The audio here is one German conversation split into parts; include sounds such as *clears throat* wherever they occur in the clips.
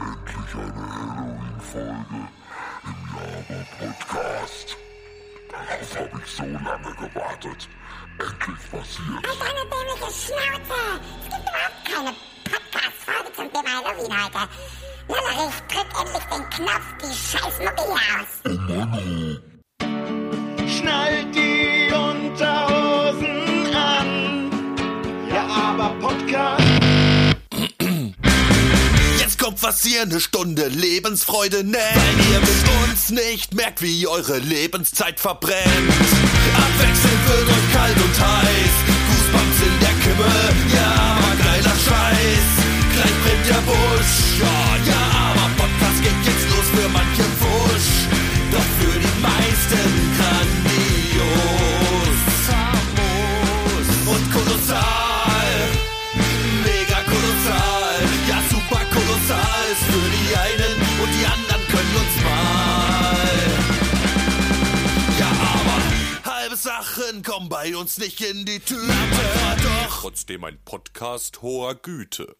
Endlich eine Halloween-Folge im Lava-Podcast. Darauf habe ich so lange gewartet. Endlich passiert. Halt deine dämliche Schnauze! Es gibt überhaupt keine Podcast-Folge zum Thema Halloween heute. Lollerich, drück endlich den Knopf, die scheiß Mucki aus. Schnallt Kommt was ihr eine Stunde Lebensfreude nennt. Weil ihr mit uns nicht merkt, wie eure Lebenszeit verbrennt. Abwechselnd wird euch kalt und heiß. Goosebumps in der Kimme. Ja, aber geiler Scheiß. Gleich brennt der Busch. Ja, ja, bei uns nicht in die Tüte. Doch trotzdem ein Podcast hoher Güte.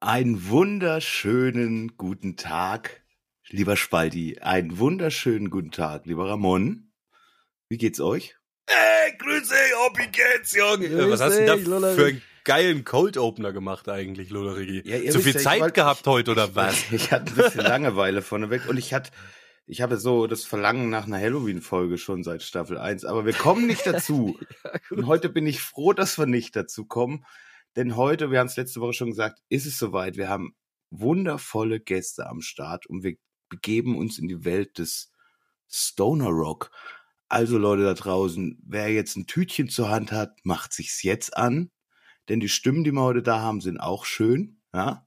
Einen wunderschönen guten Tag, lieber Spaldi. Einen wunderschönen guten Tag, lieber Ramon. Wie geht's euch? Hey, grüß dich, wie geht's, Junge? Grüß Was hast du denn da Lollerich. für einen geilen Cold Opener gemacht eigentlich, Lollerigi? Ja, Zu wisst viel ja, ich Zeit wollt- gehabt heute oder was? Ich hatte ein bisschen Langeweile vorneweg und ich hatte, ich habe so das Verlangen nach einer Halloween-Folge schon seit Staffel 1, aber wir kommen nicht *laughs* dazu. und heute bin ich froh, dass wir nicht dazu kommen, denn heute, wir haben es letzte Woche schon gesagt, ist es soweit. Wir haben wundervolle Gäste am Start und wir begeben uns in die Welt des Stoner Rock. Also Leute da draußen, wer jetzt ein Tütchen zur Hand hat, macht sich's jetzt an, denn die Stimmen, die wir heute da haben, sind auch schön, ja.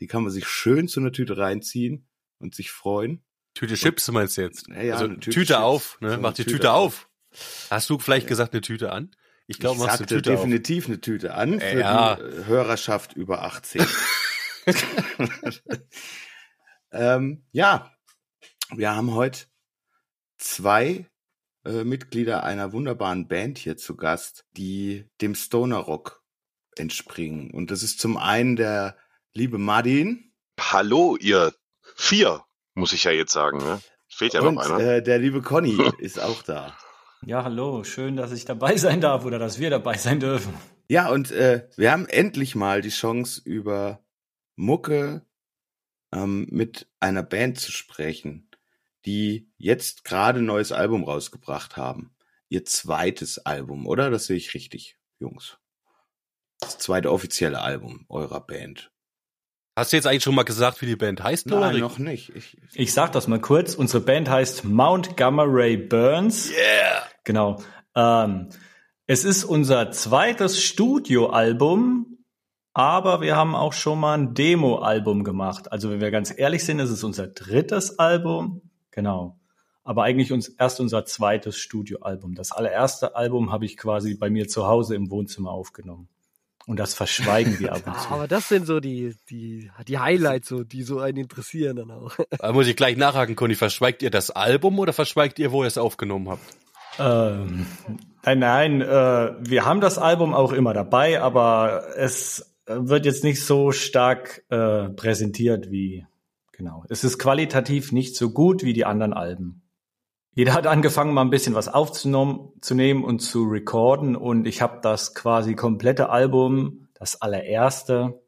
Die kann man sich schön zu einer Tüte reinziehen und sich freuen. Tüte Chips meinst du jetzt? Ja, ja, also eine Tüte, Tüte Chips. auf, ne? So Mach die Tüte Tüte, auf. auf. Hast du vielleicht gesagt eine Tüte an? Ich glaube, machst eine sagte Tüte auf. definitiv eine Tüte an für Ja. die äh, Hörerschaft über 18. *laughs* *laughs* ähm, ja, wir haben heute zwei äh, Mitglieder einer wunderbaren Band hier zu Gast, die dem Stoner Rock entspringen. Und das ist zum einen der liebe Martin Hallo, ihr vier, muss ich ja jetzt sagen. Ne? Fehlt ja und noch einer. äh, der liebe Conny *laughs* ist auch da. Ja, hallo, schön, dass ich dabei sein darf oder dass wir dabei sein dürfen. Ja, und äh, wir haben endlich mal die Chance, über Mucke ähm, mit einer Band zu sprechen, die jetzt gerade ein neues Album rausgebracht haben. Ihr zweites Album, oder? Das sehe ich richtig, Jungs. Das zweite offizielle Album eurer Band. Hast du jetzt eigentlich schon mal gesagt, wie die Band heißt, Nein, Lollerig? noch nicht. Ich, Ich sag das mal kurz. Unsere Band heißt Mount Gamma Ray Burns. Yeah! Genau. Ähm, es ist unser zweites Studioalbum, aber wir haben auch schon mal ein Demo-Album gemacht. Also wenn wir ganz ehrlich sind, ist es unser drittes Album. Genau. Aber eigentlich uns erst unser zweites Studioalbum. Das allererste Album habe ich quasi bei mir zu Hause im Wohnzimmer aufgenommen. Und das verschweigen wir ab und Ah, zu. aber das sind so die, die, die Highlights, so, die so einen interessieren dann auch. *laughs* Da muss ich gleich nachhaken, Conny. Verschweigt ihr das Album oder verschweigt ihr, wo ihr es aufgenommen habt? Ähm, nein, nein, äh, wir haben das Album auch immer dabei, aber es wird jetzt nicht so stark äh, präsentiert wie, genau. Es ist qualitativ nicht so gut wie die anderen Alben. Jeder hat angefangen, mal ein bisschen was aufzunehmen zu nehmen und zu recorden und ich habe das quasi komplette Album, das allererste,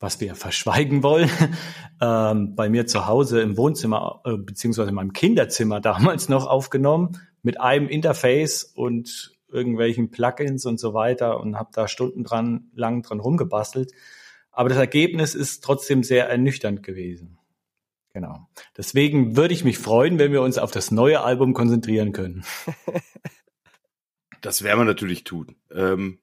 was wir verschweigen wollen, *laughs* ähm, bei mir zu Hause im Wohnzimmer äh, beziehungsweise in meinem Kinderzimmer *laughs* damals noch aufgenommen mit einem Interface und irgendwelchen Plugins und so weiter und habe da Stunden dran lang dran rumgebastelt. Aber das Ergebnis ist trotzdem sehr ernüchternd gewesen. Genau. Deswegen würde ich mich freuen, wenn wir uns auf das neue Album konzentrieren können. Das werden wir natürlich tun. Ähm,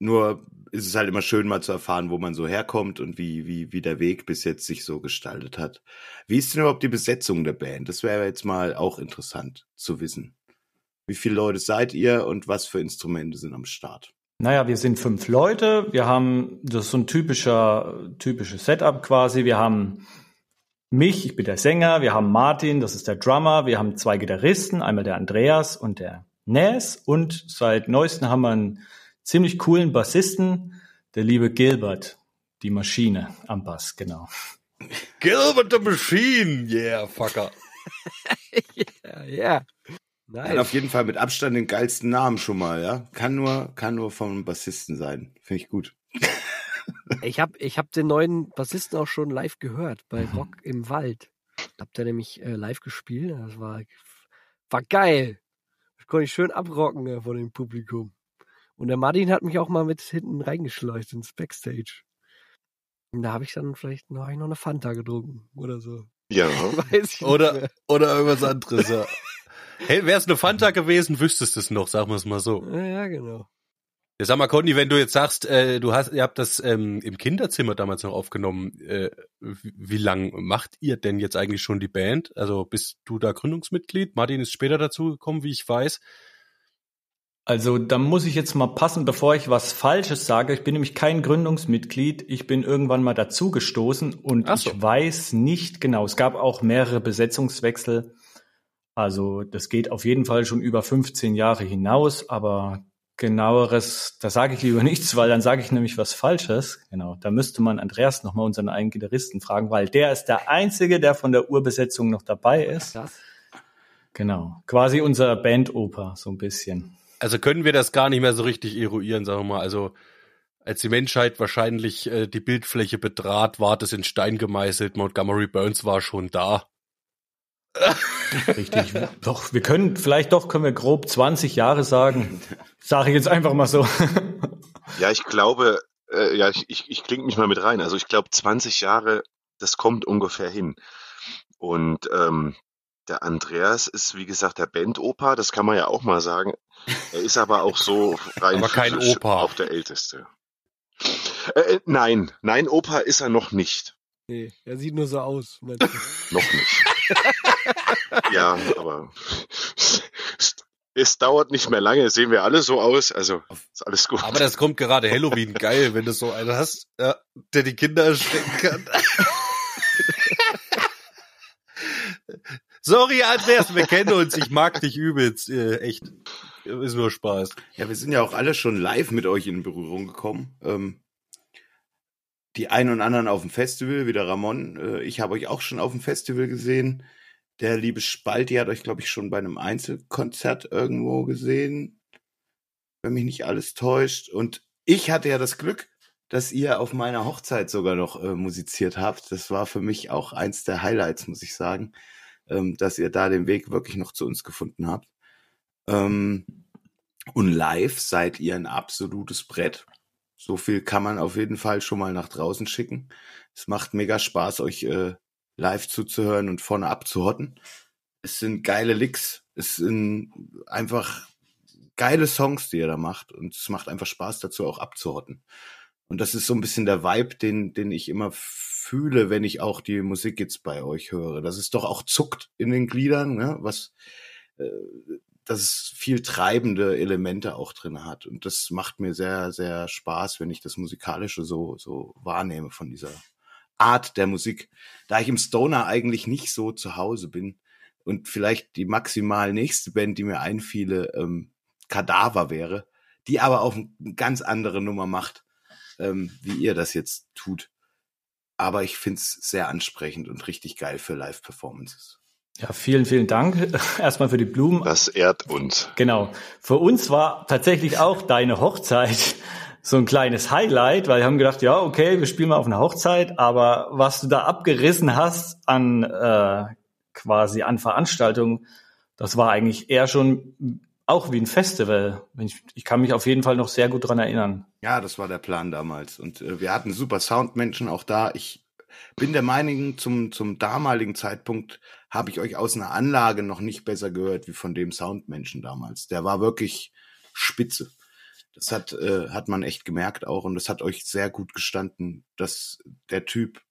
nur ist es halt immer schön, mal zu erfahren, wo man so herkommt und wie, wie, wie der Weg bis jetzt sich so gestaltet hat. Wie ist denn überhaupt die Besetzung der Band? Das wäre jetzt mal auch interessant zu wissen. Wie viele Leute seid ihr und was für Instrumente sind am Start? Naja, wir sind fünf Leute. Wir haben, das ist so ein typischer, typisches Setup quasi. Wir haben mich, ich bin der Sänger. Wir haben Martin, das ist der Drummer. Wir haben zwei Gitarristen, einmal der Andreas und der Nes. Und seit neuestem haben wir einen ziemlich coolen Bassisten, der liebe Gilbert, die Maschine am Bass, genau. Gilbert the Machine, yeah, fucker. *laughs* ja, ja. Hat auf jeden Fall mit Abstand den geilsten Namen schon mal, ja. Kann nur, kann nur vom Bassisten sein. Finde ich gut. *laughs* Ich habe ich hab den neuen Bassisten auch schon live gehört bei Rock im Wald. Habt ihr nämlich äh, live gespielt. Das war, war geil. Das konnte ich schön abrocken äh, vor dem Publikum. Und der Martin hat mich auch mal mit hinten reingeschleust ins Backstage. Und da habe ich dann vielleicht noch, noch eine Fanta getrunken oder so. Ja. *laughs* Weiß ich nicht Oder, mehr. oder irgendwas anderes, ja. *laughs* Hey, wär's eine Fanta gewesen, wüsstest du es noch, sagen wir es mal so. Ja, ja, genau. Ja, sag mal, Conny, wenn du jetzt sagst, äh, du hast, ihr habt das ähm, im Kinderzimmer damals noch aufgenommen, äh, wie, wie lang macht ihr denn jetzt eigentlich schon die Band? Also bist du da Gründungsmitglied? Martin ist später dazugekommen, wie ich weiß. Also da muss ich jetzt mal passen, bevor ich was Falsches sage. Ich bin nämlich kein Gründungsmitglied. Ich bin irgendwann mal dazugestoßen und so. ich weiß nicht genau. Es gab auch mehrere Besetzungswechsel. Also das geht auf jeden Fall schon über 15 Jahre hinaus, aber genaueres, da sage ich lieber *laughs* nichts, weil dann sage ich nämlich was Falsches. Genau, da müsste man Andreas nochmal unseren eigenen Gitarristen fragen, weil der ist der Einzige, der von der Urbesetzung noch dabei ist. Krass. Genau, quasi unser Bandoper so ein bisschen. Also können wir das gar nicht mehr so richtig eruieren, sagen wir mal. Also als die Menschheit wahrscheinlich äh, die Bildfläche betrat, war das in Stein gemeißelt. Montgomery Burns war schon da. Richtig. doch, wir können, vielleicht doch können wir grob 20 Jahre sagen. Sage ich jetzt einfach mal so. Ja, ich glaube, äh, ja, ich, ich, ich klinge mich mal mit rein. Also ich glaube, 20 Jahre, das kommt ungefähr hin. Und ähm, der Andreas ist, wie gesagt, der Bandopa, das kann man ja auch mal sagen. Er ist aber auch so rein Aber kein Opa. auch der Älteste. Äh, äh, nein, nein, Opa ist er noch nicht. Nee, er sieht nur so aus. Noch nicht. *laughs* ja, aber es, es dauert nicht mehr lange, sehen wir alle so aus, also ist alles gut. Aber das kommt gerade Halloween geil, wenn du so einen hast, ja, der die Kinder erschrecken kann. Sorry, Andreas, wir kennen uns. Ich mag dich übelst. Äh, echt. Ist nur Spaß. Ja, wir sind ja auch alle schon live mit euch in Berührung gekommen. Ähm, die einen und anderen auf dem Festival, wie der Ramon. Äh, ich habe euch auch schon auf dem Festival gesehen. Der liebe Spalti hat euch, glaube ich, schon bei einem Einzelkonzert irgendwo gesehen. Wenn mich nicht alles täuscht. Und ich hatte ja das Glück, dass ihr auf meiner Hochzeit sogar noch äh, musiziert habt. Das war für mich auch eins der Highlights, muss ich sagen, ähm, dass ihr da den Weg wirklich noch zu uns gefunden habt. Ähm, und live seid ihr ein absolutes Brett. So viel kann man auf jeden Fall schon mal nach draußen schicken. Es macht mega Spaß, euch äh, live zuzuhören und vorne abzuhotten. Es sind geile Licks. Es sind einfach geile Songs, die ihr da macht. Und es macht einfach Spaß dazu, auch abzuhotten. Und das ist so ein bisschen der Vibe, den, den ich immer fühle, wenn ich auch die Musik jetzt bei euch höre. Dass es doch auch zuckt in den Gliedern, ne? was, äh, dass es viel treibende Elemente auch drin hat. Und das macht mir sehr, sehr Spaß, wenn ich das Musikalische so, so wahrnehme von dieser Art der Musik. Da ich im Stoner eigentlich nicht so zu Hause bin und vielleicht die maximal nächste Band, die mir einfiele, ähm, Kadaver wäre, die aber auch eine ganz andere Nummer macht, ähm, wie ihr das jetzt tut. Aber ich find's sehr ansprechend und richtig geil für Live-Performances. Ja, vielen, vielen Dank *laughs* erstmal für die Blumen. Das ehrt uns. Genau. Für uns war tatsächlich auch deine Hochzeit *laughs* so ein kleines Highlight, weil wir haben gedacht, ja, okay, wir spielen mal auf einer Hochzeit, aber was du da abgerissen hast an äh, quasi an Veranstaltungen, das war eigentlich eher schon auch wie ein Festival. Ich, ich kann mich auf jeden Fall noch sehr gut dran erinnern. Ja, das war der Plan damals. Und äh, wir hatten super Soundmenschen auch da. Ich bin der Meinung, zum, zum damaligen Zeitpunkt habe ich euch aus einer Anlage noch nicht besser gehört wie von dem Soundmenschen damals. Der war wirklich spitze. Das hat, äh, hat man echt gemerkt auch und das hat euch sehr gut gestanden, dass der Typ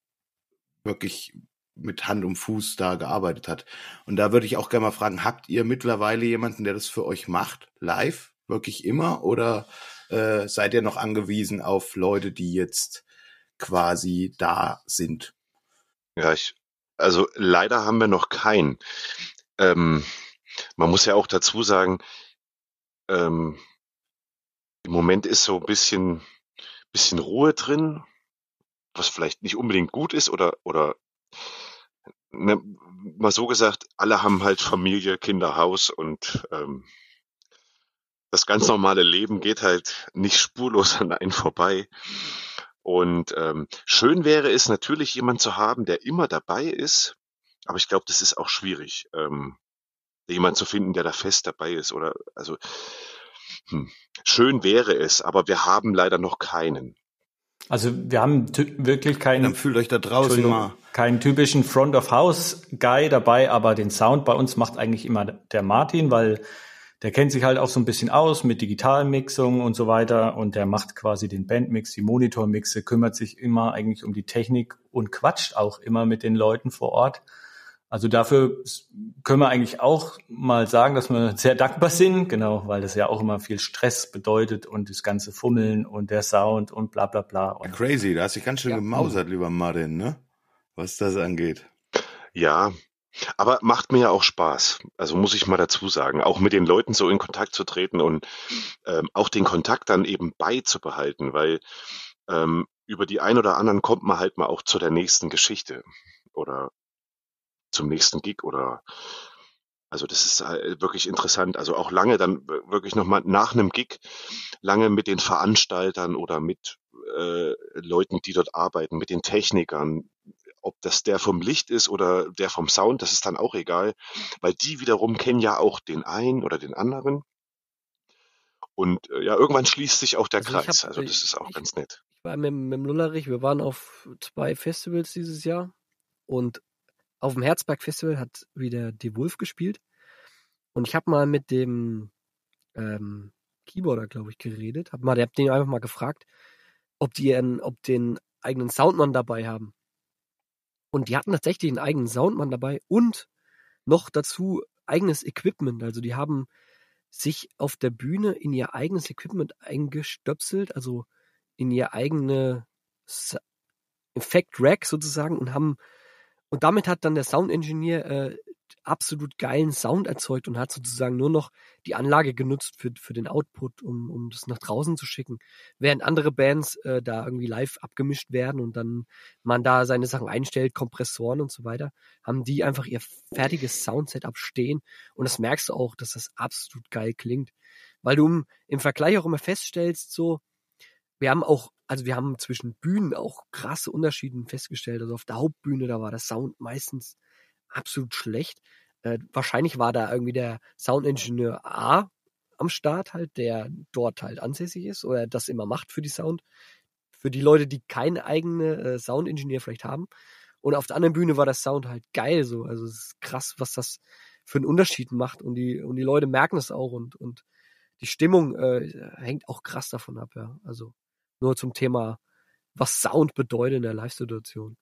wirklich mit Hand und Fuß da gearbeitet hat. Und da würde ich auch gerne mal fragen, habt ihr mittlerweile jemanden, der das für euch macht, live, wirklich immer? Oder äh, seid ihr noch angewiesen auf Leute, die jetzt quasi da sind? Ja, ich, also leider haben wir noch keinen. Ähm, man muss ja auch dazu sagen, ähm, im Moment ist so ein bisschen, bisschen Ruhe drin, was vielleicht nicht unbedingt gut ist oder, oder ne, mal so gesagt, alle haben halt Familie, Kinder, Haus und ähm, das ganz normale Leben geht halt nicht spurlos *laughs* an einen vorbei. Und ähm, schön wäre es natürlich, jemand zu haben, der immer dabei ist. Aber ich glaube, das ist auch schwierig, ähm, jemand zu finden, der da fest dabei ist. Oder also hm, schön wäre es, aber wir haben leider noch keinen. Also wir haben wirklich keinen. Dann fühlt euch da draußen mal. Keinen typischen Front of House Guy dabei, aber den Sound bei uns macht eigentlich immer der Martin, weil der kennt sich halt auch so ein bisschen aus mit Digitalmixung und so weiter und der macht quasi den Bandmix, die Monitormixe, kümmert sich immer eigentlich um die Technik und quatscht auch immer mit den Leuten vor Ort. Also dafür können wir eigentlich auch mal sagen, dass wir sehr dankbar sind, genau, weil das ja auch immer viel Stress bedeutet und das ganze Fummeln und der Sound und bla bla bla. Und Crazy, da hast du dich ganz schön Ja. gemausert, lieber Martin, ne? Was das angeht. Ja, aber macht mir ja auch Spaß. Also muss ich mal dazu sagen, auch mit den Leuten so in Kontakt zu treten und ähm, auch den Kontakt dann eben beizubehalten, weil ähm, über die ein oder anderen kommt man halt mal auch zu der nächsten Geschichte oder zum nächsten Gig oder also das ist halt wirklich interessant. Also auch lange dann wirklich nochmal nach einem Gig, lange mit den Veranstaltern oder mit äh, Leuten, die dort arbeiten, mit den Technikern, ob das der vom Licht ist oder der vom Sound, das ist dann auch egal, weil die wiederum kennen ja auch den einen oder den anderen. Und äh, ja, irgendwann schließt sich auch der Also Kreis. hab- also das ist auch ich- ganz nett. Ich war mit, mit dem Lullerich, wir waren auf zwei Festivals dieses Jahr und auf dem Herzberg Festival hat wieder Die Wolf gespielt und ich habe mal mit dem ähm, Keyboarder, glaube ich, geredet, hab mal, der hab den einfach mal gefragt, ob die einen, ob den eigenen Soundmann dabei haben. Und die hatten tatsächlich einen eigenen Soundmann dabei und noch dazu eigenes Equipment. Also die haben sich auf der Bühne in ihr eigenes Equipment eingestöpselt, also in ihr eigene S- Effekt-Rack sozusagen und haben und damit hat dann der Sound-Engineer äh, absolut geilen Sound erzeugt und hat sozusagen nur noch die Anlage genutzt für, für den Output, um, um das nach draußen zu schicken. Während andere Bands äh, da irgendwie live abgemischt werden und dann man da seine Sachen einstellt, Kompressoren und so weiter, haben die einfach ihr fertiges Soundsetup stehen und das merkst du auch, dass das absolut geil klingt. Weil du im, im Vergleich auch immer feststellst, so, wir haben auch, also wir haben zwischen Bühnen auch krasse Unterschiede festgestellt. Also auf der Hauptbühne, da war der Sound meistens absolut schlecht. Äh, wahrscheinlich war da irgendwie der Soundingenieur A am Start halt, der dort halt ansässig ist oder das immer macht für die Sound. Für die Leute, die keine eigene äh, Soundingenieur vielleicht haben. Und auf der anderen Bühne war der Sound halt geil so. Also es ist krass, was das für einen Unterschied macht. Und die, und die Leute merken es auch und, und die Stimmung äh, hängt auch krass davon ab, ja. Also nur zum Thema, was Sound bedeutet in der Live-Situation.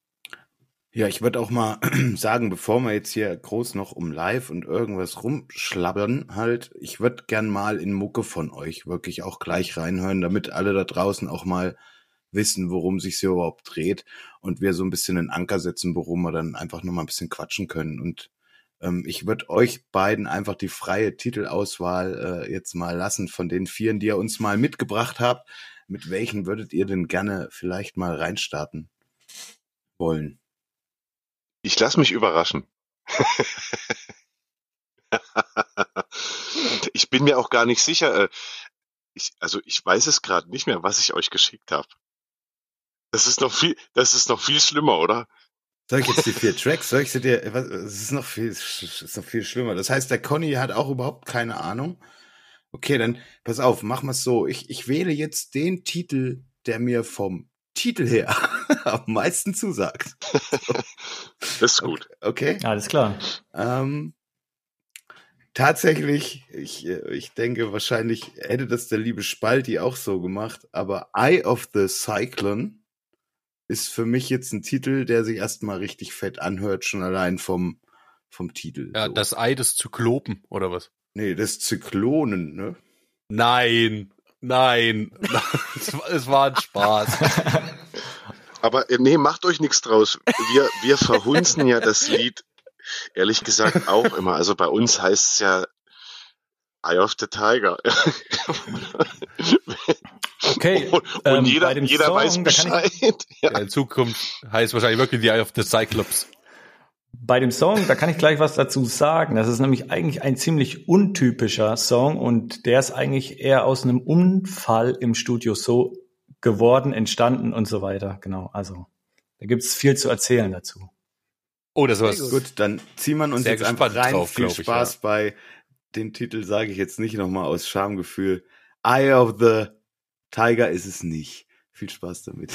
Ja, ich würde auch mal *clears throat* sagen, bevor wir jetzt hier groß noch um Live und irgendwas rumschlabbern, halt, ich würde gern mal in Mucke von euch wirklich auch gleich reinhören, damit alle da draußen auch mal wissen, worum sich hier überhaupt dreht und wir so ein bisschen einen Anker setzen, worum wir dann einfach noch mal ein bisschen quatschen können. Und ähm, ich würde euch beiden einfach die freie Titelauswahl äh, jetzt mal lassen von den vieren, die ihr uns mal mitgebracht habt. Mit welchen würdet ihr denn gerne vielleicht mal reinstarten wollen? Ich lasse mich überraschen. ich bin mir auch gar nicht sicher. äh, Ich, also ich weiß es gerade nicht mehr, was ich euch geschickt habe. Das ist noch viel, das ist noch viel schlimmer, oder? Soll ich jetzt die vier Tracks? Soll ich sie dir? Was, es ist noch viel, ist noch viel schlimmer. Das heißt, der Conny hat auch überhaupt keine Ahnung. Okay, dann pass auf, wir es so. Ich, ich wähle jetzt den Titel, der mir vom Titel her *laughs* am meisten zusagt. Das *laughs* ist gut. Okay. Alles klar. Ähm, tatsächlich, ich, ich denke, wahrscheinlich hätte das der liebe Spalti auch so gemacht, aber Eye of the Cyclone ist für mich jetzt ein Titel, der sich erstmal richtig fett anhört, schon allein vom, vom Titel. Ja, so. das Ei des Zyklopen, oder was? nee, das Zyklonen, ne? Nein, nein. *laughs* es war- es ein Spaß. Aber äh, nee, macht euch nichts draus. Wir, wir verhunzen ja das Lied, ehrlich gesagt, auch immer. Also bei uns heißt es ja Eye of the Tiger. Okay, *laughs* und ähm, jeder, bei dem jeder Song, weiß kann ich- Bescheid. *laughs* Ja. In Zukunft heißt wahrscheinlich wirklich The Eye of the Cyclops. Bei dem Song, da kann ich gleich was dazu sagen. Das ist nämlich eigentlich ein ziemlich untypischer Song und der ist eigentlich eher aus einem Unfall im Studio so geworden, entstanden und so weiter. Genau, also da gibt's viel zu erzählen dazu. Oh, das war's. Gut, dann ziehen wir uns Sehr jetzt einfach rein. drauf, Viel glaub ich, Spaß ja. bei dem Titel, sage ich jetzt nicht nochmal aus Schamgefühl. Eye of the Tiger ist es nicht. Viel Spaß damit.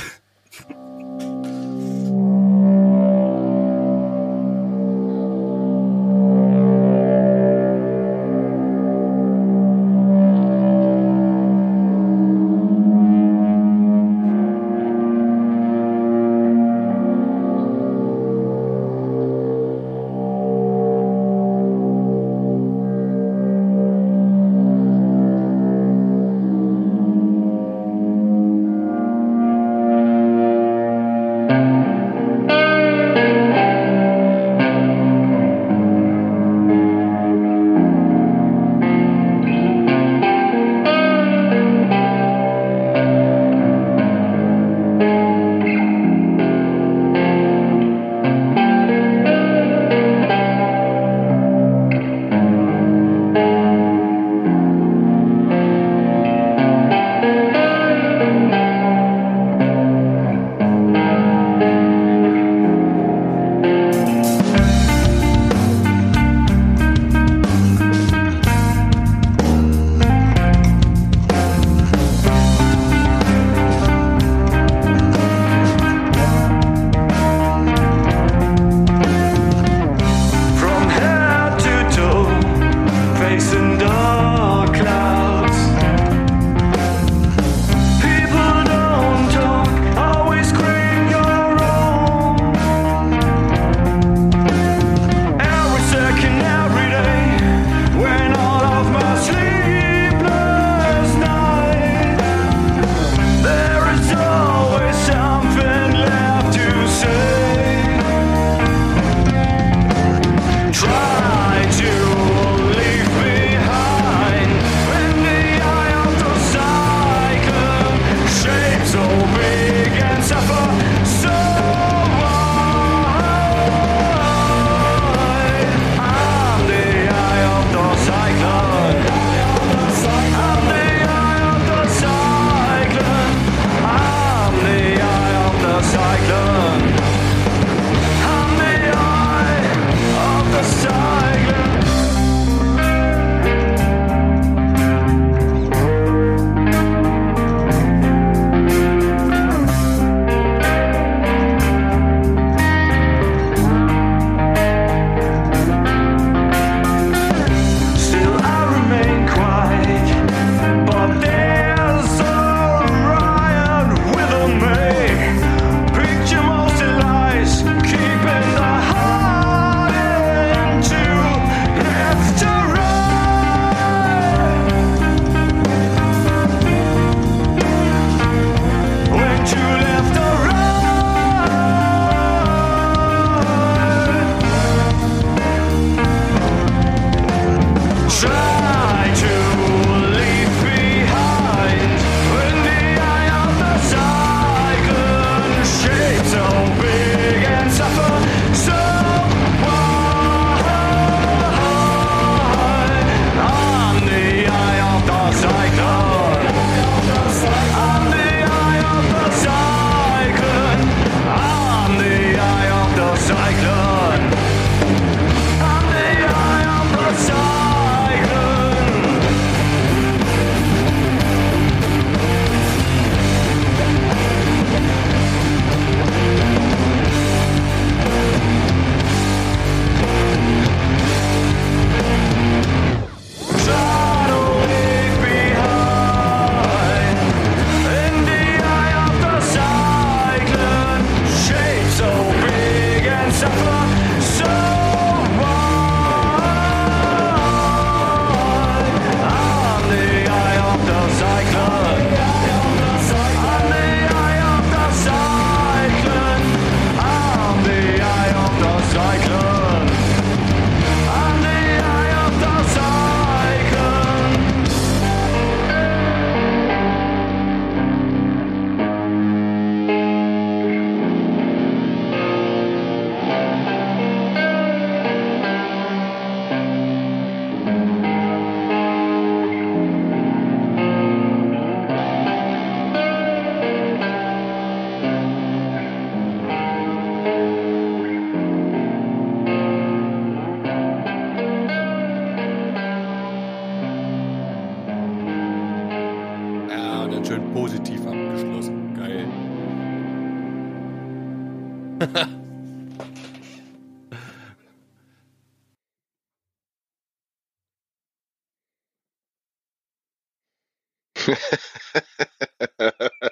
*laughs*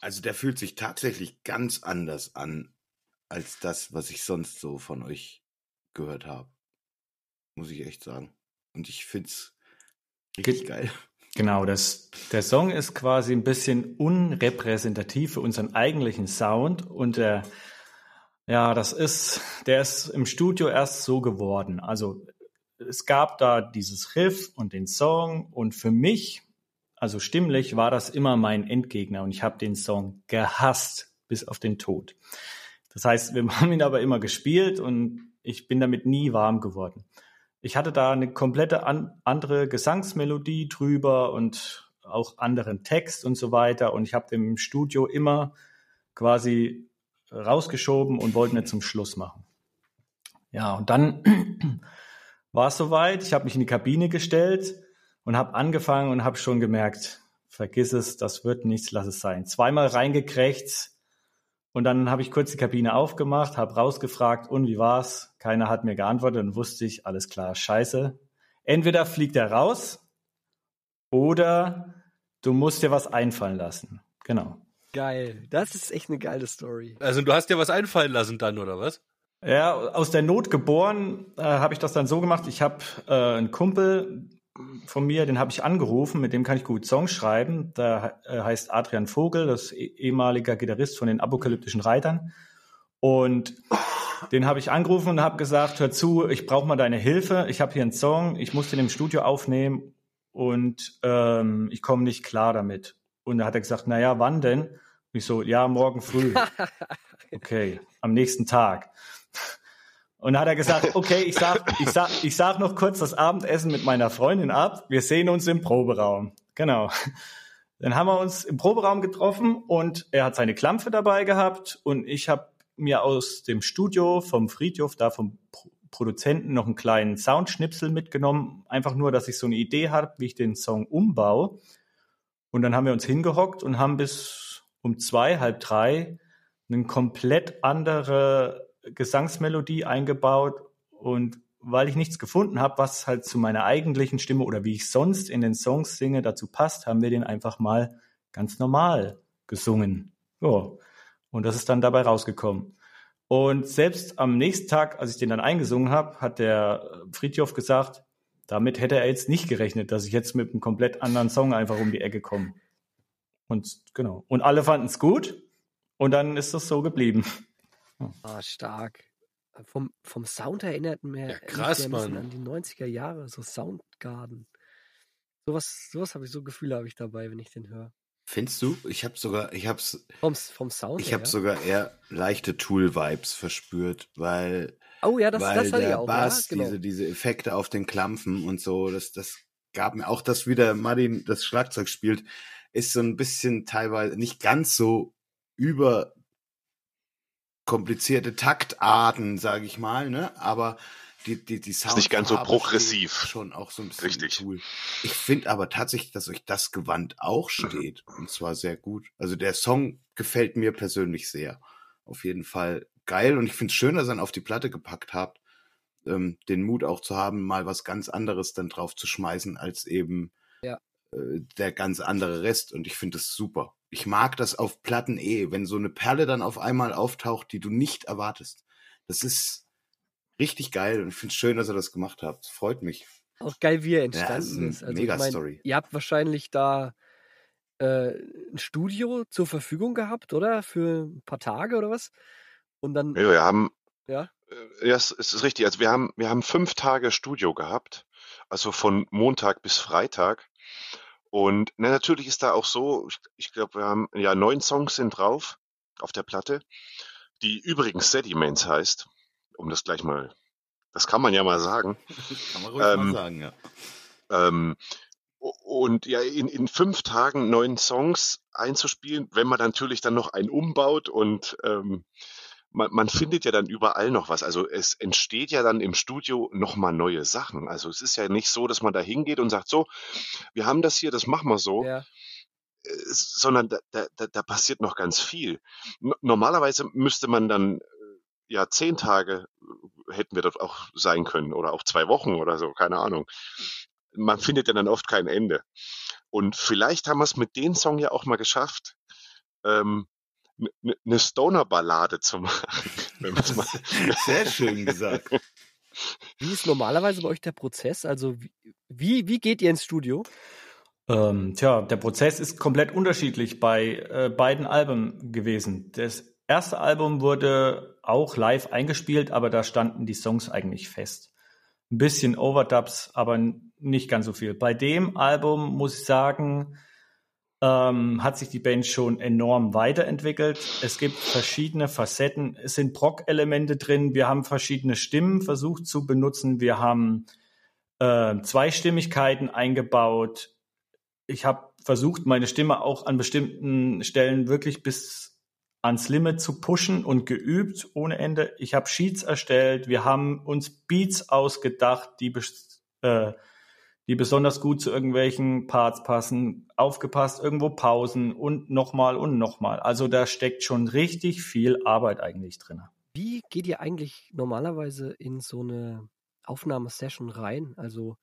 Also der fühlt sich tatsächlich ganz anders an als das, was ich sonst so von euch gehört habe. Muss ich echt sagen. Und ich find's richtig Ge- geil. Genau, das, der Song ist quasi ein bisschen unrepräsentativ für unseren eigentlichen Sound und der, ja, das ist, der ist im Studio erst so geworden. Also es gab da dieses Riff und den Song und für mich, also stimmlich, war das immer mein Endgegner und ich habe den Song gehasst bis auf den Tod. Das heißt, wir *laughs* haben ihn aber immer gespielt und ich bin damit nie warm geworden. Ich hatte da eine komplette an, andere Gesangsmelodie drüber und auch anderen Text und so weiter. Und ich habe den im Studio immer quasi rausgeschoben und wollte nicht zum Schluss machen. Ja, und dann war es soweit. Ich habe mich in die Kabine gestellt und habe angefangen und habe schon gemerkt, vergiss es, das wird nichts, lass es sein. Zweimal reingekrächt und dann habe ich kurz die Kabine aufgemacht, habe rausgefragt, und wie war's? Keiner hat mir geantwortet und wusste ich, alles klar, scheiße. Entweder fliegt er raus oder du musst dir was einfallen lassen. Genau. Geil. Das ist echt eine geile Story. Also du hast dir was einfallen lassen dann, oder was? Ja, aus der Not geboren äh, habe ich das dann so gemacht. Ich habe äh, einen Kumpel von mir, den habe ich angerufen, mit dem kann ich gut Songs schreiben. Der äh, heißt Adrian Vogel, das eh- ehemaliger Gitarrist von den Apokalyptischen Reitern. Und den habe ich angerufen und habe gesagt, hör zu, ich brauche mal deine Hilfe. Ich habe hier einen Song, ich muss den im Studio aufnehmen und ähm, ich komme nicht klar damit. Und da hat er gesagt, na ja, wann denn? Und ich so, ja, morgen früh. *laughs* Okay, am nächsten Tag. Und dann hat er gesagt, okay, ich sag, ich sag, ich sag noch kurz das Abendessen mit meiner Freundin ab. Wir sehen uns im Proberaum. Genau. Dann haben wir uns im Proberaum getroffen und er hat seine Klampfe dabei gehabt und ich habe mir aus dem Studio vom Friedhof, da vom Pro Produzenten, noch einen kleinen Soundschnipsel mitgenommen. Einfach nur, dass ich so eine Idee habe, wie ich den Song umbaue. Und dann haben wir uns hingehockt und haben bis um zwei, halb drei eine komplett andere Gesangsmelodie eingebaut und weil ich nichts gefunden habe, was halt zu meiner eigentlichen Stimme oder wie ich sonst in den Songs singe dazu passt, haben wir den einfach mal ganz normal gesungen. Ja. Und das ist dann dabei rausgekommen. Und selbst am nächsten Tag, als ich den dann eingesungen habe, hat der Friedhof gesagt, damit hätte er jetzt nicht gerechnet, dass ich jetzt mit einem komplett anderen Song einfach um die Ecke komme. Und genau. Und alle fanden es gut. Und dann ist das so geblieben. Ah, stark. Vom, vom Sound erinnert mir Ja, krass, mich an die 90er Jahre, so Soundgarden. Sowas, sowas habe ich, so Gefühle habe ich dabei, wenn ich den höre. Findest du? Ich habe sogar, ich hab's, Vom, vom Sound ich habe sogar eher leichte Tool-Vibes verspürt, weil, oh ja, das, weil das hatte ich der auch. Bass, ja, genau. diese, diese Effekte auf den Klampfen und so, das, das gab mir auch, dass wieder Martin das Schlagzeug spielt, ist so ein bisschen teilweise nicht ganz so über komplizierte Taktarten, sage ich mal, ne? Aber die die die Sound nicht ganz so progressiv. schon auch so ein bisschen Richtig. cool. Ich finde aber tatsächlich, dass euch das Gewand auch steht und zwar sehr gut. Also der Song gefällt mir persönlich sehr. Auf jeden Fall geil und ich finde es schön, dass ihr ihn auf die Platte gepackt habt, ähm, den Mut auch zu haben, mal was ganz anderes dann drauf zu schmeißen als eben Ja. äh, der ganz andere Rest und ich finde es super. Ich mag das auf Platten eh, wenn so eine Perle dann auf einmal auftaucht, die du nicht erwartest. Das ist richtig geil und ich finde es schön, dass ihr das gemacht habt. Freut mich. Auch geil, wie er Ja, entstanden ist eine ist. Also, Mega-Story. Ihr habt wahrscheinlich da äh, ein Studio zur Verfügung gehabt, oder? Für ein paar Tage oder was? Und dann, Ja, wir haben, ja, äh, ja, es es ist richtig. Also wir haben, wir haben fünf Tage Studio gehabt, also von Montag bis Freitag. Und na, natürlich ist da auch so, ich, ich glaube, wir haben ja neun Songs sind drauf auf der Platte, die übrigens Sediments heißt, um das gleich mal, das kann man ja mal sagen. *laughs* Kann man ruhig Ähm, mal sagen, ja. Ähm, und ja, in, in fünf Tagen neun Songs einzuspielen, wenn man natürlich dann noch einen umbaut und ähm, man, man findet ja dann überall noch was. Also es entsteht ja dann im Studio nochmal neue Sachen. Also es ist ja nicht so, dass man da hingeht und sagt, so, wir haben das hier, das machen wir so. ja, sondern da, da, da passiert noch ganz viel. Normalerweise müsste man dann ja zehn Tage hätten wir dort auch sein können oder auch zwei Wochen oder so, keine Ahnung. Man findet ja dann oft kein Ende. Und vielleicht haben wir es mit dem Song ja auch mal geschafft, ähm, eine ne Stoner-Ballade zu machen. *laughs* Sehr schön gesagt. *laughs* Wie ist normalerweise bei euch der Prozess? Also wie, wie geht ihr ins Studio? Ähm, tja, der Prozess ist komplett unterschiedlich bei äh, beiden Alben gewesen. Das erste Album wurde auch live eingespielt, aber da standen die Songs eigentlich fest. Ein bisschen Overdubs, aber nicht ganz so viel. Bei dem Album muss ich sagen, ähm, hat sich die Band schon enorm weiterentwickelt. Es gibt verschiedene Facetten. Es sind Proc-Elemente drin. Wir haben verschiedene Stimmen versucht zu benutzen. Wir haben äh, Zweistimmigkeiten eingebaut. Ich habe versucht, meine Stimme auch an bestimmten Stellen wirklich bis ans Limit zu pushen und geübt ohne Ende. Ich habe Sheets erstellt. Wir haben uns Beats ausgedacht, die, äh, die besonders gut zu irgendwelchen Parts passen. Aufgepasst, irgendwo Pausen und nochmal und nochmal. Also da steckt schon richtig viel Arbeit eigentlich drin. Wie geht ihr eigentlich normalerweise in so eine Aufnahmesession rein? Also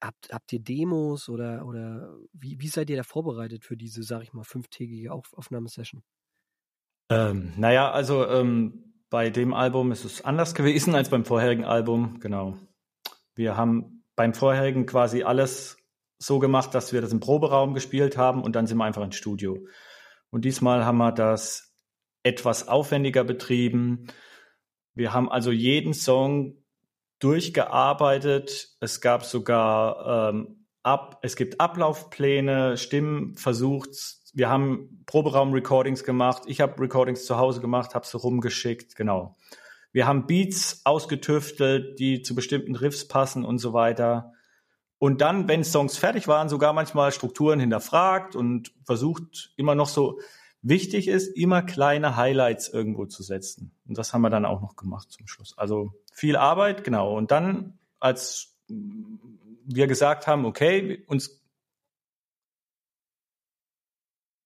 habt, habt ihr Demos oder, oder wie, wie seid ihr da vorbereitet für diese, sag ich mal, fünftägige Auf Aufnahmesession? Ähm, naja, also ähm, bei dem Album ist es anders gewesen als beim vorherigen Album. Genau. Wir haben beim vorherigen quasi alles so gemacht, dass wir das im Proberaum gespielt haben und dann sind wir einfach ins Studio. Und diesmal haben wir das etwas aufwendiger betrieben. Wir haben also jeden Song durchgearbeitet. Es gab sogar ähm, ab, es gibt Ablaufpläne, Stimmen versucht wir haben Proberaum-Recordings gemacht. Ich habe Recordings zu Hause gemacht, habe sie rumgeschickt, genau. Wir haben Beats ausgetüftelt, die zu bestimmten Riffs passen und so weiter. Und dann, wenn Songs fertig waren, sogar manchmal Strukturen hinterfragt und versucht immer noch so, wichtig ist, immer kleine Highlights irgendwo zu setzen. Und das haben wir dann auch noch gemacht zum Schluss. Also viel Arbeit, genau. Und dann, als wir gesagt haben, okay, uns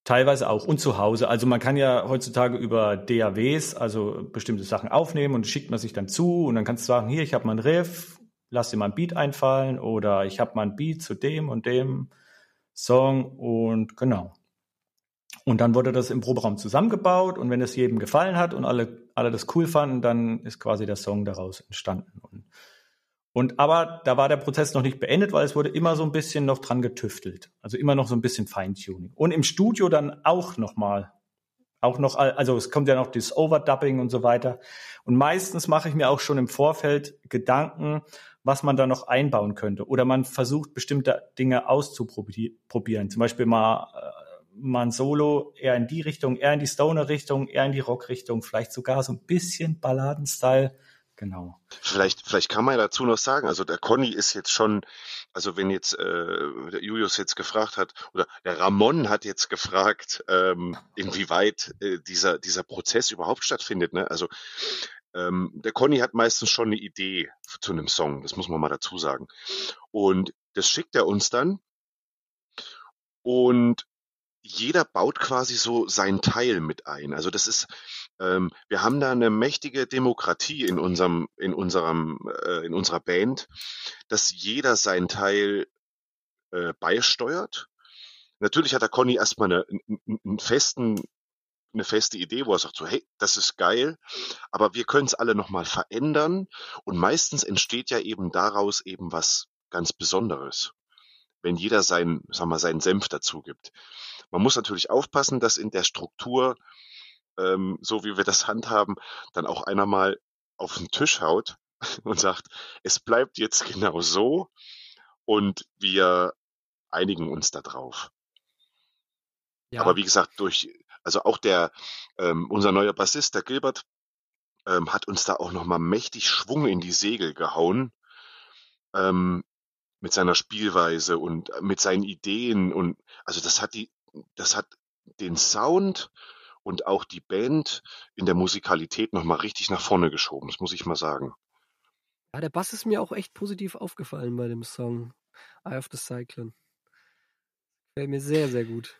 Teilweise auch und zu Hause. Also man kann ja heutzutage über DAWs, also bestimmte Sachen aufnehmen und schickt man sich dann zu und dann kannst du sagen, hier, ich habe mal einen Riff, lass dir mal ein Beat einfallen oder ich habe mal ein Beat zu dem und dem Song und genau. Und dann wurde das im Proberaum zusammengebaut und wenn es jedem gefallen hat und alle, alle das cool fanden, dann ist quasi der Song daraus entstanden. Und und aber da war der Prozess noch nicht beendet, weil es wurde immer so ein bisschen noch dran getüftelt. Also immer noch so ein bisschen Feintuning. Und im Studio dann auch noch mal. Auch noch, also es kommt ja noch das Overdubbing und so weiter. Und meistens mache ich mir auch schon im Vorfeld Gedanken, was man da noch einbauen könnte. Oder man versucht bestimmte Dinge auszuprobieren. Zum Beispiel mal, äh, mal ein Solo eher in die Richtung, eher in die Stoner-Richtung, eher in die Rock-Richtung, vielleicht sogar so ein bisschen Balladen-Style Genau. Vielleicht, vielleicht kann man ja dazu noch sagen, also der Conny ist jetzt schon, also wenn jetzt äh, der Julius jetzt gefragt hat, oder der Ramon hat jetzt gefragt, ähm, inwieweit äh, dieser, dieser Prozess überhaupt stattfindet. Ne? Also ähm, der Conny hat meistens schon eine Idee zu einem Song, das muss man mal dazu sagen. Und das schickt er uns dann. Und jeder baut quasi so seinen Teil mit ein. Also das ist, wir haben da eine mächtige Demokratie in unserem, in unserem, äh, in unserer Band, dass jeder seinen Teil äh, beisteuert. Natürlich hat der Conny erstmal eine, einen festen, eine feste Idee, wo er sagt so, hey, das ist geil, aber wir können es alle nochmal verändern und meistens entsteht ja eben daraus eben was ganz Besonderes, wenn jeder seinen, sag mal, seinen Senf dazu gibt. Man muss natürlich aufpassen, dass in der Struktur, ähm, so wie wir das handhaben, dann auch einer mal auf den Tisch haut *laughs* und sagt, es bleibt jetzt genau so und wir einigen uns da drauf. Ja. Aber wie gesagt, durch, also auch der, ähm, unser neuer Bassist, der Gilbert, ähm, hat uns da auch nochmal mächtig Schwung in die Segel gehauen. Ähm, mit seiner Spielweise und mit seinen Ideen und also das hat die das hat den Sound und auch die Band in der Musikalität nochmal richtig nach vorne geschoben, das muss ich mal sagen. Ja, der Bass ist mir auch echt positiv aufgefallen bei dem Song Eye of the Cyclone. Fällt mir sehr, sehr gut.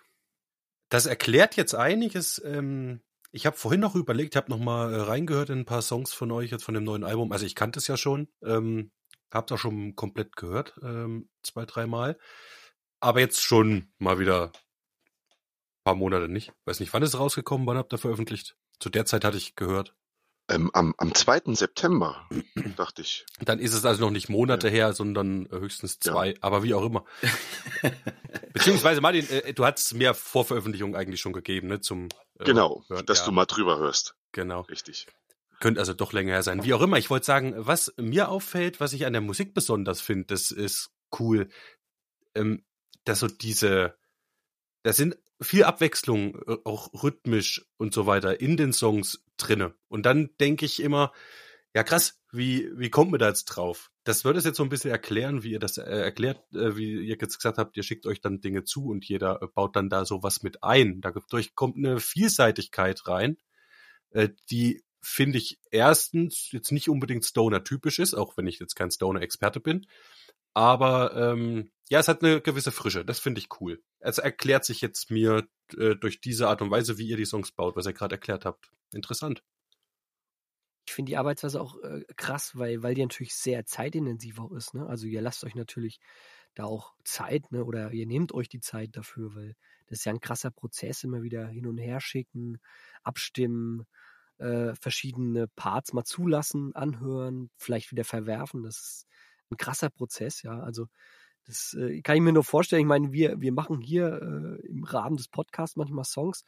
Das erklärt jetzt einiges. Ähm, ich habe vorhin noch überlegt, habe noch mal äh, reingehört in ein paar Songs von euch jetzt von dem neuen Album. Also ich kannte es ja schon, ähm, habe auch schon komplett gehört, ähm, zwei, dreimal. Aber jetzt schon mal wieder paar Monate nicht. Weiß nicht, wann ist es rausgekommen, wann habt ihr veröffentlicht? Zu der Zeit hatte ich gehört. Ähm, am, am 2. September, *clears throat* dachte ich. Dann ist es also noch nicht Monate Ja. her, sondern äh, höchstens Ja. zwei, aber wie auch immer. *laughs* Beziehungsweise, Martin, äh, du hattest mehr Vorveröffentlichung eigentlich schon gegeben, ne? Zum äh, Genau, Hören. dass ja, du mal drüber hörst. Genau. Richtig. Könnte also doch länger her sein. Wie auch immer, ich wollte sagen, was mir auffällt, was ich an der Musik besonders finde, das ist cool, ähm, dass so diese, da sind viel Abwechslung, äh, auch rhythmisch und so weiter in den Songs drinne. Und dann denke ich immer, ja krass, wie, wie kommt man da jetzt drauf? Das würde es jetzt so ein bisschen erklären, wie ihr das äh, erklärt, äh, wie ihr jetzt gesagt habt, ihr schickt euch dann Dinge zu und jeder äh, baut dann da sowas mit ein. Dadurch kommt eine Vielseitigkeit rein, äh, die finde ich erstens jetzt nicht unbedingt Stoner-typisch ist, auch wenn ich jetzt kein Stoner-Experte bin. Aber ähm, ja, es hat eine gewisse Frische. Das finde ich cool. Es erklärt sich jetzt mir äh, durch diese Art und Weise, wie ihr die Songs baut, was ihr gerade erklärt habt. Interessant. Ich finde die Arbeitsweise auch äh, krass, weil, weil die natürlich sehr zeitintensiv auch ist. Ne? Also ihr lasst euch natürlich da auch Zeit, ne? Oder ihr nehmt euch die Zeit dafür, weil das ist ja ein krasser Prozess, immer wieder hin und her schicken, abstimmen, äh, verschiedene Parts mal zulassen, anhören, vielleicht wieder verwerfen. Das ist ein krasser Prozess, ja. Also das äh, kann ich mir nur vorstellen. Ich meine, wir, wir machen hier äh, im Rahmen des Podcasts manchmal Songs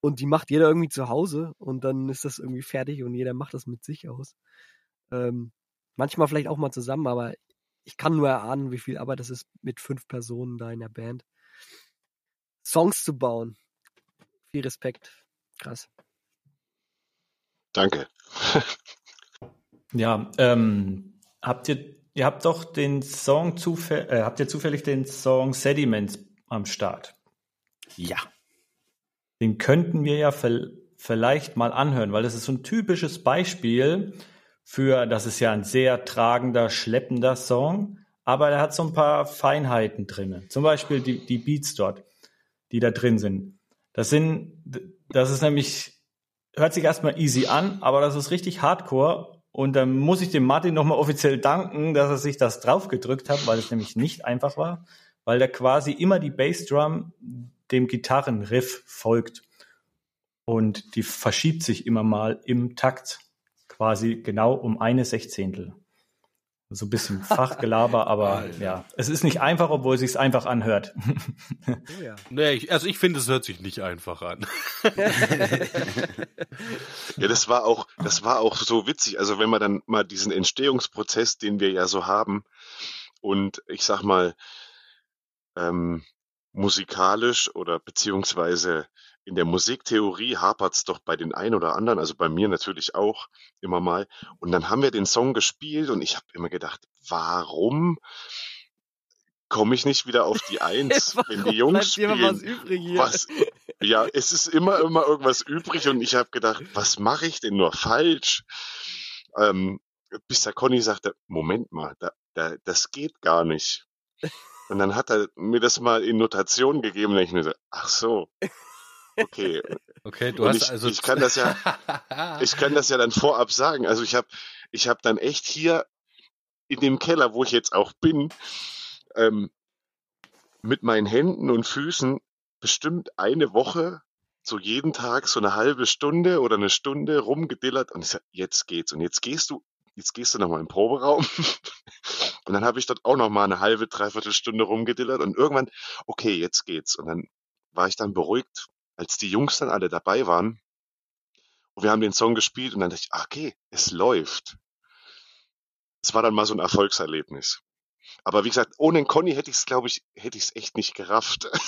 und die macht jeder irgendwie zu Hause und dann ist das irgendwie fertig und jeder macht das mit sich aus. Ähm, manchmal vielleicht auch mal zusammen, aber ich kann nur erahnen, wie viel Arbeit das ist, mit fünf Personen da in der Band Songs zu bauen. Viel Respekt. Krass. Danke. Ja, ähm, habt ihr, ihr habt doch den Song zufällig, äh, habt ihr zufällig den Song Sediments am Start? Ja. Den könnten wir ja vielleicht mal anhören, weil das ist so ein typisches Beispiel für, das ist ja ein sehr tragender, schleppender Song, aber er hat so ein paar Feinheiten drin. Zum Beispiel die, die Beats dort, die da drin sind. Das sind, das ist nämlich, hört sich erstmal easy an, aber das ist richtig hardcore. Und dann muss ich dem Martin nochmal offiziell danken, dass er sich das draufgedrückt hat, weil es nämlich nicht einfach war, weil der quasi immer die Bassdrum dem Gitarrenriff folgt. Und die verschiebt sich immer mal im Takt, quasi genau um eine Sechzehntel. So ein bisschen Fachgelaber, *laughs* aber ja, es ist nicht einfach, obwohl es sich einfach anhört. *laughs* Oh ja. Nee, ich, also ich finde, es hört sich nicht einfach an. *laughs* Ja, das war auch, das war auch so witzig. Also wenn man dann mal diesen Entstehungsprozess, den wir ja so haben, und ich sag mal, ähm, musikalisch oder beziehungsweise in der Musiktheorie hapert's doch bei den einen oder anderen, also bei mir natürlich auch immer mal. Und dann haben wir den Song gespielt und ich habe immer gedacht, warum komme ich nicht wieder auf die *laughs* Eins, wenn die Jungs Bleibt immer was spielen? übrig hier. Was? Ja, es ist immer immer irgendwas übrig und ich habe gedacht, was mache ich denn nur falsch? Ähm, bis der Conny sagte, Moment mal, da, da, das geht gar nicht. Und dann hat er mir das mal in Notation gegeben und ich mir so, ach so, okay. Okay, du Und hast ich, also. ich kann das ja, *laughs* ich kann das ja dann vorab sagen. Also ich habe, ich habe dann echt hier in dem Keller, wo ich jetzt auch bin, ähm, mit meinen Händen und Füßen bestimmt eine Woche so jeden Tag so eine halbe Stunde oder eine Stunde rumgedillert und ich sag, jetzt geht's. Und jetzt gehst du, jetzt gehst du nochmal im Proberaum. *laughs* und dann habe ich dort auch nochmal eine halbe, dreiviertel Stunde rumgedillert und irgendwann, okay, jetzt geht's. Und dann war ich dann beruhigt, als die Jungs dann alle dabei waren. Und wir haben den Song gespielt und dann dachte ich, ah, okay, es läuft. Es war dann mal so ein Erfolgserlebnis. Aber wie gesagt, ohne den Conny hätte ich es, glaube ich, hätte ich es echt nicht gerafft. *laughs*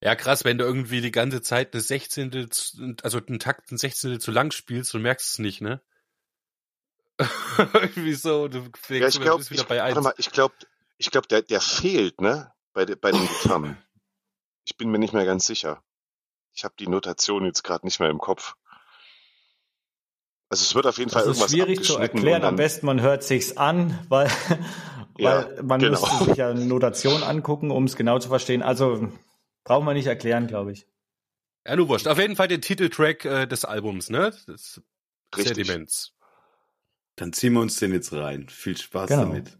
Ja, krass, wenn du irgendwie die ganze Zeit eine Sechzehntel, zu- also einen Takt ein Sechzehntel zu lang spielst, du merkst es nicht, ne? *laughs* irgendwie so, du ja, ich wieder ich, bei warte eins. mal, ich glaube, ich glaube, der, der fehlt, ne? Bei, de, bei den Gitarren. Ich bin mir nicht mehr ganz sicher. Ich habe die Notation jetzt gerade nicht mehr im Kopf. Also es wird auf jeden Fall Das ist irgendwas schwierig zu erklären. Am besten man hört sich's an, weil, Ja, weil man genau. müsste sich ja eine Notation angucken, um es genau zu verstehen. Also brauchen wir nicht erklären, glaube ich. Ja, nur wurscht. Auf jeden Fall den Titeltrack äh, des Albums, ne? Das ist Richtig. Sediments. Dann ziehen wir uns den jetzt rein. Viel Spaß Genau. damit.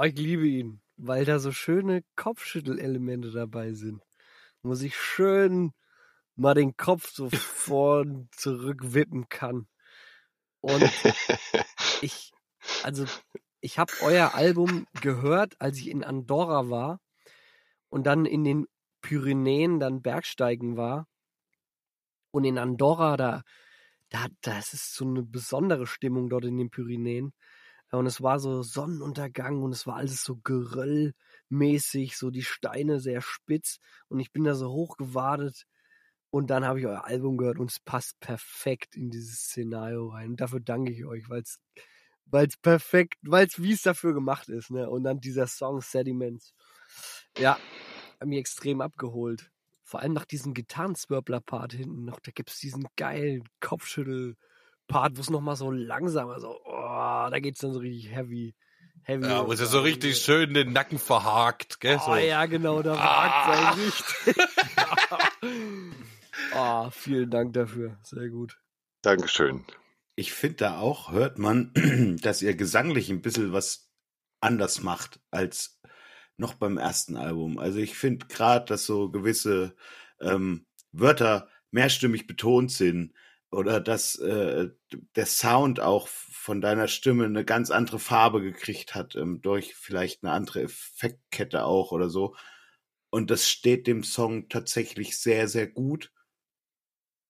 Oh, ich liebe ihn, weil da so schöne Kopfschüttelelemente dabei sind. Wo sich schön mal den Kopf so *laughs* vor und zurück wippen kann. Und *laughs* ich, also, ich habe euer Album gehört, als ich in Andorra war und dann in den Pyrenäen dann Bergsteigen war. Und in Andorra, da, da, das ist so eine besondere Stimmung dort in den Pyrenäen. Und es war so Sonnenuntergang und es war alles so geröllmäßig, so die Steine sehr spitz. Und ich bin da so hochgewartet und dann habe ich euer Album gehört und es passt perfekt in dieses Szenario rein. Und dafür danke ich euch, weil es weil es perfekt, weil es wie es dafür gemacht ist, ne? Und dann dieser Song Sediments. Ja, hat mich extrem abgeholt. Vor allem nach diesem Gitarrenzwirbler-Part hinten noch, da gibt's diesen geilen Kopfschüttel-Part, wo es nochmal so langsamer, so, oh, da geht's dann so richtig heavy. heavy Ja, wo es ja so richtig schön den Nacken verhakt, gell? Oh so. ja, genau, da wagt sein richtig. *laughs* oh, *laughs* vielen Dank dafür. Sehr gut. Dankeschön. Ich finde da auch, hört man, *clears throat* dass ihr gesanglich ein bisschen was anders macht als noch beim ersten Album. Also ich finde gerade, dass so gewisse ähm, Wörter mehrstimmig betont sind oder dass äh, der Sound auch von deiner Stimme eine ganz andere Farbe gekriegt hat, ähm, durch vielleicht eine andere Effektkette auch oder so. Und das steht dem Song tatsächlich sehr, sehr gut.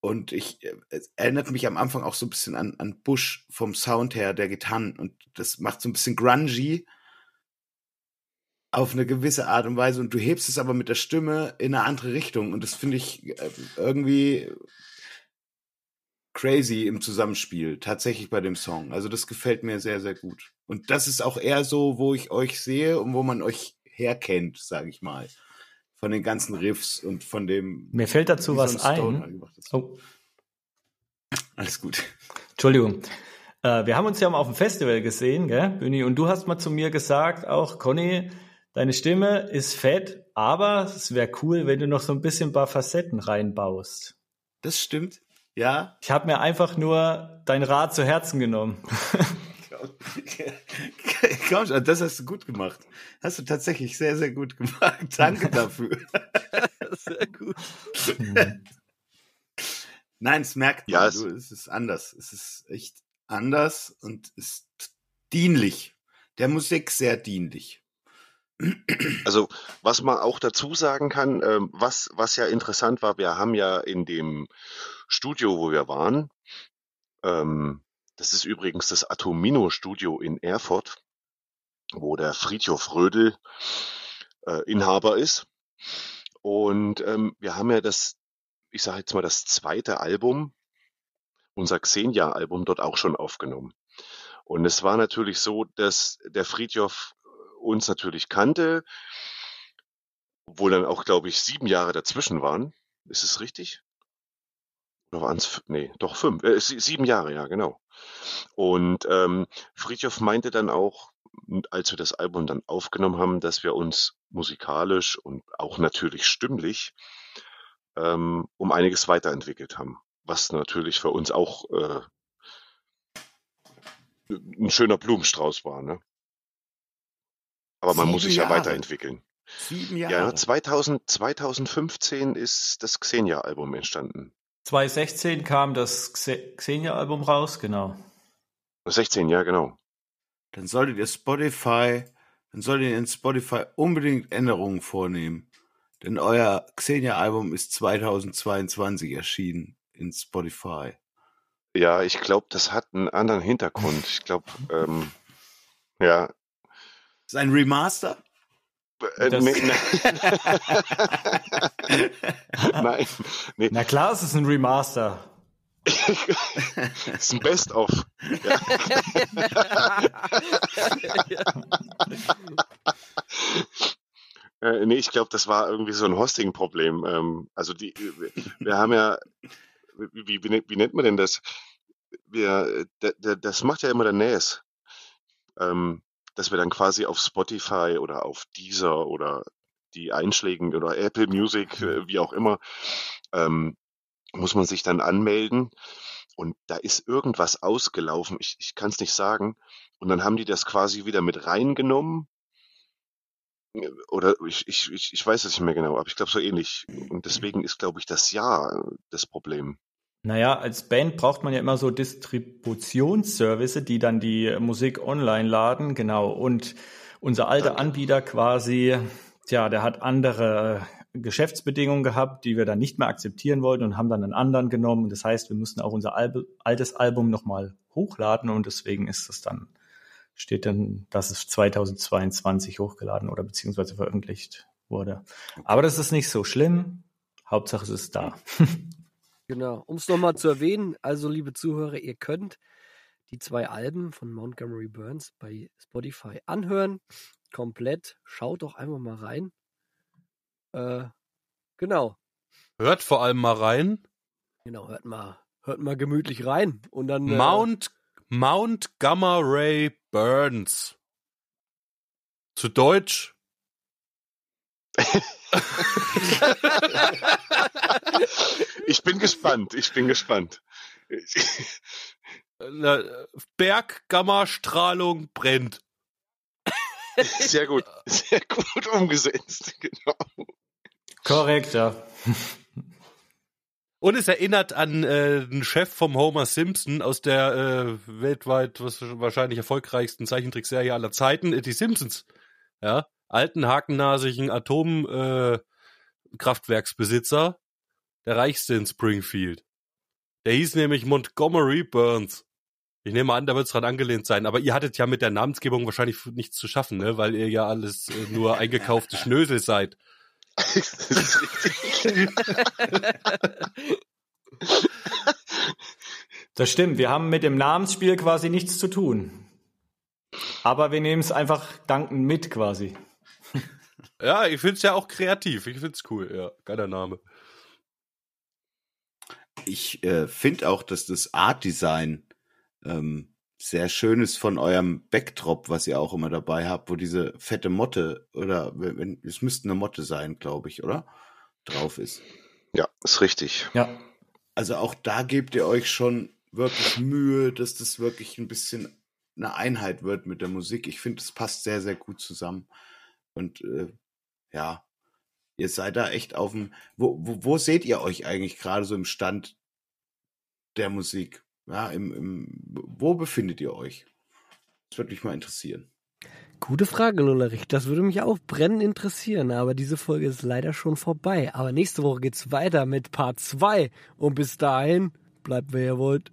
Und ich, äh, es erinnert mich am Anfang auch so ein bisschen an, an Bush vom Sound her, der Gitarren. Und das macht so ein bisschen grungy auf eine gewisse Art und Weise. Und du hebst es aber mit der Stimme in eine andere Richtung. Und das finde ich äh, irgendwie crazy im Zusammenspiel, tatsächlich bei dem Song. Also das gefällt mir sehr, sehr gut. Und das ist auch eher so, wo ich euch sehe und wo man euch herkennt, sage ich mal. Von den ganzen Riffs und von dem. Mir fällt dazu was ein. Oh, Alles gut. Entschuldigung. Äh, wir haben uns ja mal auf dem Festival gesehen, gell, Büni? Und du hast mal zu mir gesagt, auch Conny, deine Stimme ist fett, aber es wäre cool, wenn du noch so ein bisschen ein paar Facetten reinbaust. Das stimmt. Ja. Ich habe mir einfach nur dein Rat zu Herzen genommen. *laughs* Komm schon, das hast du gut gemacht. Hast du tatsächlich sehr, sehr gut gemacht. Danke dafür. *laughs* Sehr gut. *laughs* Nein, es merkt man. Ja, es- du, es ist anders. Es ist echt anders und ist dienlich. Der Musik sehr dienlich. Also, was man auch dazu sagen kann, ähm, was, was ja interessant war, wir haben ja in dem Studio, wo wir waren, ähm, das ist übrigens das Atomino Studio in Erfurt, wo der Friedhof Rödel äh, Inhaber ist. Und ähm, wir haben ja das, ich sage jetzt mal, das zweite Album, unser Xenia-Album, dort auch schon aufgenommen. Und es war natürlich so, dass der Friedhof uns natürlich kannte, obwohl dann auch, glaube ich, sieben Jahre dazwischen waren. Ist es richtig? Oder waren es, nee, doch fünf, äh, sie- sieben Jahre, ja, genau. Und ähm, Friedhof meinte dann auch, als wir das Album dann aufgenommen haben, dass wir uns musikalisch und auch natürlich stimmlich ähm, um einiges weiterentwickelt haben. Was natürlich für uns auch äh, ein schöner Blumenstrauß war, ne? Aber man muss sich ja Jahre. weiterentwicken. Sieben Jahre. Ja, 2000, 2015 ist das Xenia-Album entstanden. 2016 kam das Xe- Xenia-Album raus, genau. 16, ja, genau. Dann solltet ihr Spotify, dann solltet ihr in Spotify unbedingt Änderungen vornehmen. Denn euer Xenia-Album ist 2022 erschienen in Spotify. Ja, ich glaube, das hat einen anderen Hintergrund. Ich glaube, *laughs* ähm, ja. Ist ein Remaster? Äh, Das- nee, nee. *laughs* Nein, nee, Na klar, es ist ein Remaster. das *laughs* ist ein Best-of. *laughs* Äh, nee, ich glaube, das war irgendwie so ein Hosting-Problem. Ähm, also die, wir, wir haben ja, wie, wie, wie, nennt- man denn das? Wir, der, das macht ja immer der NAS. Ähm, dass wir dann quasi auf Spotify oder auf Deezer oder die Einschlägen oder Apple Music, äh, wie auch immer, ähm, muss man sich dann anmelden und da ist irgendwas ausgelaufen. Ich, ich kann es nicht sagen. Und dann haben die das quasi wieder mit reingenommen. Oder ich, ich, ich, ich weiß es nicht mehr genau, aber ich glaube so ähnlich. Und deswegen ist, glaube ich, das Ja das Problem. Naja, als Band braucht man ja immer so Distributionsservice, die dann die Musik online laden, genau. Und unser alter Anbieter quasi, tja, der hat andere Geschäftsbedingungen gehabt, die wir dann nicht mehr akzeptieren wollten und haben dann einen anderen genommen. Das heißt, wir mussten auch unser Albe, altes Album nochmal hochladen und deswegen ist es dann, steht dann, dass es 2022 hochgeladen oder beziehungsweise veröffentlicht wurde. Aber das ist nicht so schlimm. Hauptsache es ist da. *laughs* Genau. Um es nochmal zu erwähnen, also liebe Zuhörer, ihr könnt die zwei Alben von Montgomery Burns bei Spotify anhören. Komplett. Schaut doch einfach mal rein. Äh, genau. Hört vor allem mal rein. Genau, hört mal, hört mal gemütlich rein. Und dann. Äh, Mount, Mount Gamma Ray Burns. Zu Deutsch. *laughs* *laughs* *laughs* Ich bin gespannt, ich bin gespannt. äh, Berggamma-Strahlung brennt. Sehr gut, sehr gut umgesetzt, genau. Korrekt, ja. Und es erinnert an äh, den Chef vom Homer Simpson aus der äh, weltweit was, wahrscheinlich erfolgreichsten Zeichentrickserie aller Zeiten, äh, die Simpsons. Ja, alten hakennasigen Atomkraftwerksbesitzer, der reichste in Springfield. Der hieß nämlich Montgomery Burns. Ich nehme an, da wird es dran angelehnt sein. Aber ihr hattet ja mit der Namensgebung wahrscheinlich nichts zu schaffen, ne? weil ihr ja alles äh, nur eingekaufte Schnösel seid. *laughs* Das stimmt. Wir haben mit dem Namensspiel quasi nichts zu tun. Aber wir nehmen es einfach dankend mit quasi. Ja, ich find's ja auch kreativ. Ich find's cool. Ja, geiler Name. Ich äh, finde auch, dass das Art Design ähm, sehr schön ist von eurem Backdrop, was ihr auch immer dabei habt, wo diese fette Motte oder wenn, wenn- es müsste eine Motte sein, glaube ich, oder? Drauf ist. Ja, ist richtig. Ja. Also auch da gebt ihr euch schon wirklich Mühe, dass das wirklich ein bisschen eine Einheit wird mit der Musik. Ich finde, es passt sehr, sehr gut zusammen. Und äh, ja, ihr seid da echt auf dem. Wo, wo, wo seht ihr euch eigentlich gerade so im Stand der Musik? Ja, im, im, wo befindet ihr euch? Das würde mich mal interessieren. Gute Frage, Lullerich. Das würde mich auch brennend interessieren, aber diese Folge ist leider schon vorbei. Aber nächste Woche geht's weiter mit Part 2. Und bis dahin, bleibt wer ihr wollt.